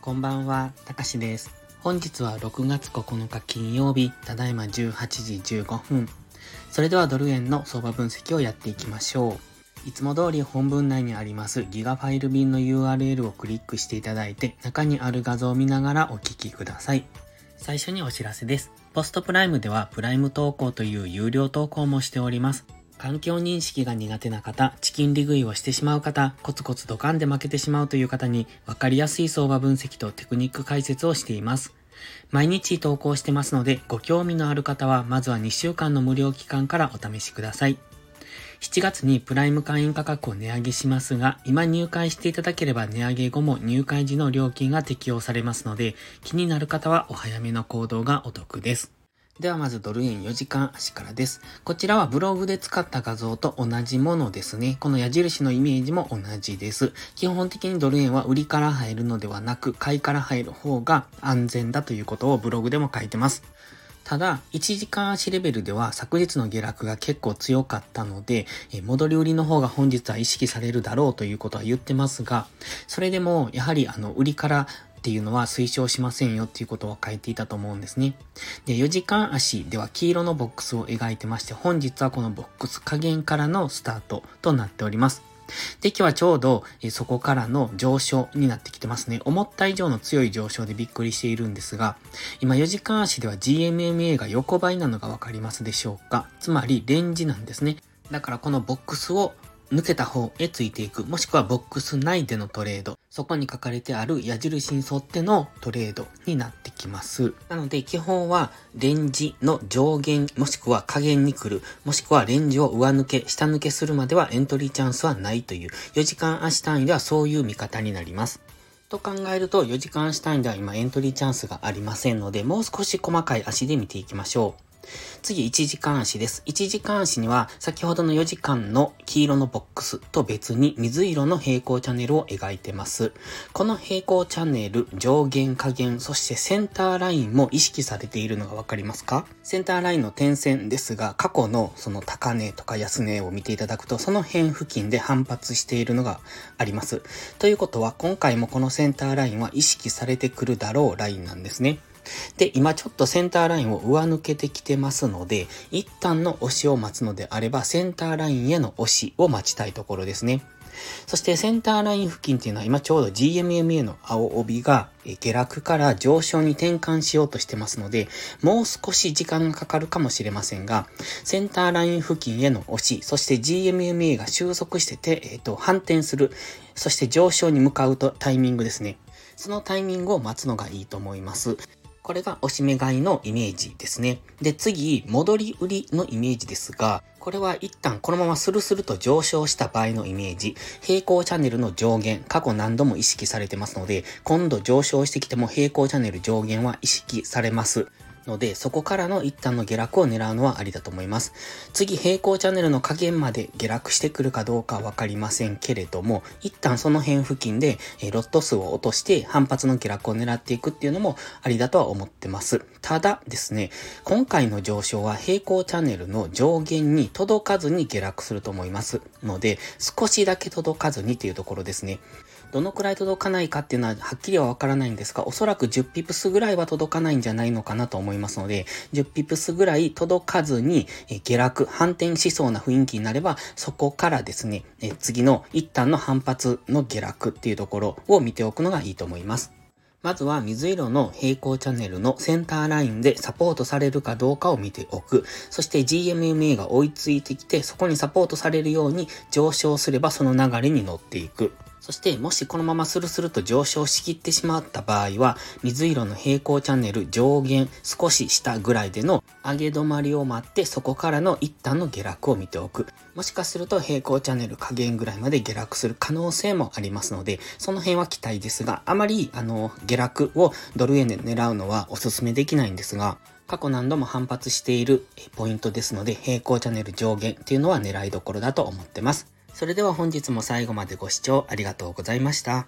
こんばんは、たかしです。本日は6月9日金曜日、ただいま18時15分。それではドル円の相場分析をやっていきましょう。いつも通り本文内にありますギガファイル便の URL をクリックしていただいて、中にある画像を見ながらお聞きください。最初にお知らせです。ポストプライムではプライム投稿という有料投稿もしております。環境認識が苦手な方、チキン利食いをしてしまう方、コツコツドカンで負けてしまうという方に分かりやすい相場分析とテクニック解説をしています。毎日投稿してますので、ご興味のある方はまずは2週間の無料期間からお試しください。7月にプライム会員価格を値上げしますが、今入会していただければ値上げ後も入会時の料金が適用されますので、気になる方はお早めの行動がお得です。ではまずドル円4時間足からです。こちらはブログで使った画像と同じものですね。この矢印のイメージも同じです。基本的にドル円は売りから入るのではなく、買いから入る方が安全だということをブログでも書いてます。ただ、1時間足レベルでは昨日の下落が結構強かったので、戻り売りの方が本日は意識されるだろうということは言ってますが、それでもやはりあの売りからっていうのは推奨しませんよっていうことを書いていたと思うんですね。で、4時間足では黄色のボックスを描いてまして、本日はこのボックス加減からのスタートとなっております。で、今日はちょうど、えそこからの上昇になってきてますね。思った以上の強い上昇でびっくりしているんですが、今4時間足では GMMA が横ばいなのがわかりますでしょうか？つまりレンジなんですね。だからこのボックスを抜けた方へついていく、もしくはボックス内でのトレード、そこに書かれてある矢印に沿ってのトレードになってきます。なので基本はレンジの上限、もしくは下限に来る、もしくはレンジを上抜け、下抜けするまではエントリーチャンスはないという、4時間足単位ではそういう見方になります。と考えると4時間足単位では今エントリーチャンスがありませんので、もう少し細かい足で見ていきましょう。次、1時間足です。1時間足には、先ほどの4時間の黄色のボックスと別に水色の平行チャンネルを描いてます。この平行チャンネル、上限、下限、そしてセンターラインも意識されているのがわかりますか？センターラインの点線ですが、過去のその高値とか安値を見ていただくと、その辺付近で反発しているのがあります。ということは、今回もこのセンターラインは意識されてくるだろうラインなんですね。で、今ちょっとセンターラインを上抜けてきてますので、一旦の押しを待つのであれば、センターラインへの押しを待ちたいところですね。そしてセンターライン付近っていうのは今ちょうど GMMA の青帯が下落から上昇に転換しようとしてますので、もう少し時間がかかるかもしれませんが、センターライン付近への押し、そして GMMA が収束してて、えっ、ー、と、反転する、そして上昇に向かうとタイミングですね。そのタイミングを待つのがいいと思います。これがおしめ買いのイメージですね。で、次、戻り売りのイメージですが、これは一旦このままスルスルと上昇した場合のイメージ、平行チャンネルの上限、過去何度も意識されてますので、今度上昇してきても平行チャンネル上限は意識されます。ので、そこからの一旦の下落を狙うのはありだと思います。次、平行チャンネルの下限まで下落してくるかどうかわかりませんけれども、一旦その辺付近で、えロット数を落として反発の下落を狙っていくっていうのもありだとは思ってます。ただですね、今回の上昇は平行チャンネルの上限に届かずに下落すると思いますので、少しだけ届かずにっていうところですね。どのくらい届かないかっていうのははっきりはわからないんですが、おそらく10ピプスぐらいは届かないんじゃないのかなと思いますので、10ピプスぐらい届かずに、下落、反転しそうな雰囲気になれば、そこからですね、次の一旦の反発の下落っていうところを見ておくのがいいと思います。まずは水色の平行チャンネルのセンターラインでサポートされるかどうかを見ておく。そして GMMA が追いついてきて、そこにサポートされるように上昇すればその流れに乗っていく。そして、もしこのままスルスルと上昇しきってしまった場合は、水色の平行チャンネル上限少し下ぐらいでの上げ止まりを待って、そこからの一旦の下落を見ておく。もしかすると平行チャンネル下限ぐらいまで下落する可能性もありますので、その辺は期待ですが、あまり、あの、下落をドル円で狙うのはお勧めできないんですが、過去何度も反発しているポイントですので、平行チャンネル上限っていうのは狙いどころだと思ってます。それでは本日も最後までご視聴ありがとうございました。